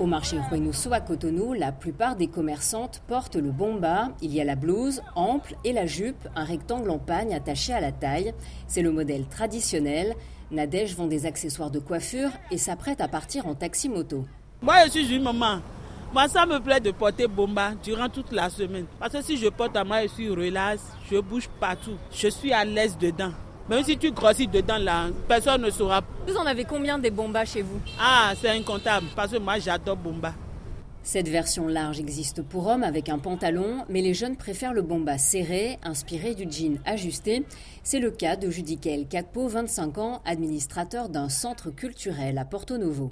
Au marché Huenusu à Cotonou, la plupart des commerçantes portent le bomba. Il y a la blouse ample et la jupe, un rectangle en pagne attaché à la taille. C'est le modèle traditionnel. Nadège vend des accessoires de coiffure et s'apprête à partir en taxi-moto. Moi, je suis une maman. Moi, ça me plaît de porter bomba durant toute la semaine. Parce que si je porte à moi, je suis relax, je bouge partout. Je suis à l'aise dedans. Même si tu grossis dedans là, personne ne saura. Vous en avez combien des bombas chez vous? Ah, c'est incontable parce que moi j'adore bomba. Cette version large existe pour hommes avec un pantalon, mais les jeunes préfèrent le bomba serré, inspiré du jean ajusté. C'est le cas de Judicael Cacpo, 25 ans, administrateur d'un centre culturel à Porto Novo.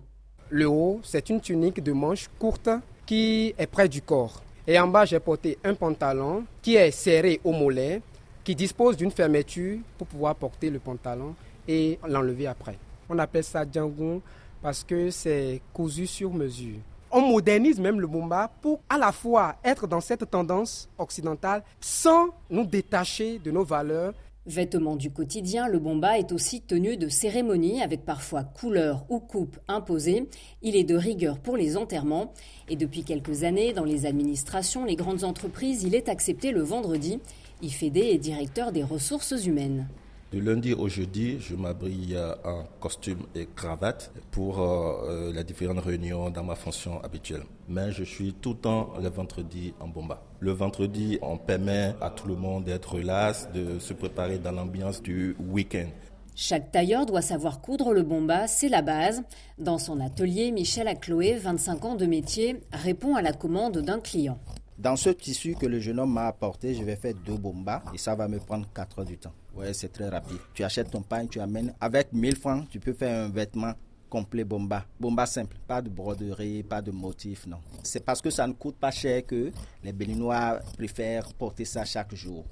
Le haut, c'est une tunique de manches courte qui est près du corps. Et en bas, j'ai porté un pantalon qui est serré au mollet qui dispose d'une fermeture pour pouvoir porter le pantalon et l'enlever après. On appelle ça django parce que c'est cousu sur mesure. On modernise même le bomba pour à la fois être dans cette tendance occidentale sans nous détacher de nos valeurs Vêtement du quotidien, le bomba est aussi tenu de cérémonie avec parfois couleur ou coupe imposée. Il est de rigueur pour les enterrements et depuis quelques années, dans les administrations, les grandes entreprises, il est accepté le vendredi. IFED est directeur des ressources humaines. De lundi au jeudi, je m'habille en costume et cravate pour euh, euh, les différentes réunions dans ma fonction habituelle. Mais je suis tout le temps le vendredi en bomba. Le vendredi, on permet à tout le monde d'être relax, de se préparer dans l'ambiance du week-end. Chaque tailleur doit savoir coudre le bomba, c'est la base. Dans son atelier, Michel Acloé, 25 ans de métier, répond à la commande d'un client. Dans ce tissu que le jeune homme m'a apporté, je vais faire deux bombas et ça va me prendre 4 heures du temps. Ouais, c'est très rapide. Tu achètes ton pain, tu amènes. Avec 1000 francs, tu peux faire un vêtement complet bomba. Bomba simple, pas de broderie, pas de motif, non. C'est parce que ça ne coûte pas cher que les Béninois préfèrent porter ça chaque jour.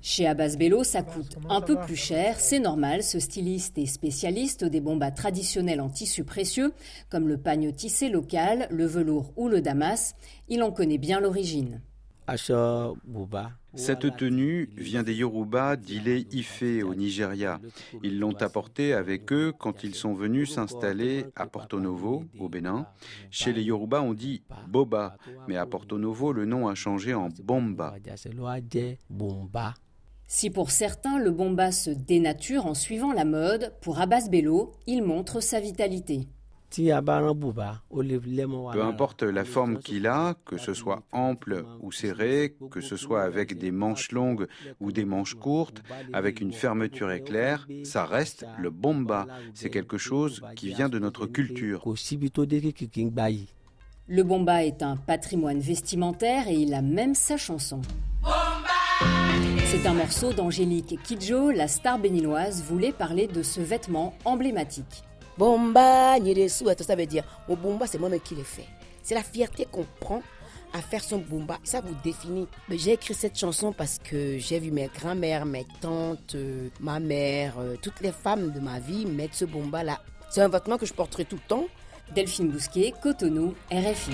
Chez Abbas Bello, ça coûte un peu plus cher, c'est normal, ce styliste est spécialiste des bombas traditionnels en tissu précieux, comme le pagne tissé local, le velours ou le damas. Il en connaît bien l'origine. Cette tenue vient des Yoruba d'Ile Ife au Nigeria. Ils l'ont apportée avec eux quand ils sont venus s'installer à Porto Novo, au Bénin. Chez les Yoruba, on dit Boba, mais à Porto Novo, le nom a changé en Bomba. Si pour certains le bomba se dénature en suivant la mode, pour Abbas Bello, il montre sa vitalité. Peu importe la forme qu'il a, que ce soit ample ou serré, que ce soit avec des manches longues ou des manches courtes, avec une fermeture éclair, ça reste le bomba. C'est quelque chose qui vient de notre culture. Le bomba est un patrimoine vestimentaire et il a même sa chanson. C'est un morceau d'Angélique Kidjo, la star béninoise, voulait parler de ce vêtement emblématique. Bomba, ça veut dire mon bomba, c'est moi-même qui l'ai fait. C'est la fierté qu'on prend à faire son bomba. Ça vous définit. J'ai écrit cette chanson parce que j'ai vu mes grands-mères, mes tantes, euh, ma mère, euh, toutes les femmes de ma vie mettre ce bomba-là. C'est un vêtement que je porterai tout le temps. Delphine Bousquet, Cotonou, RFI.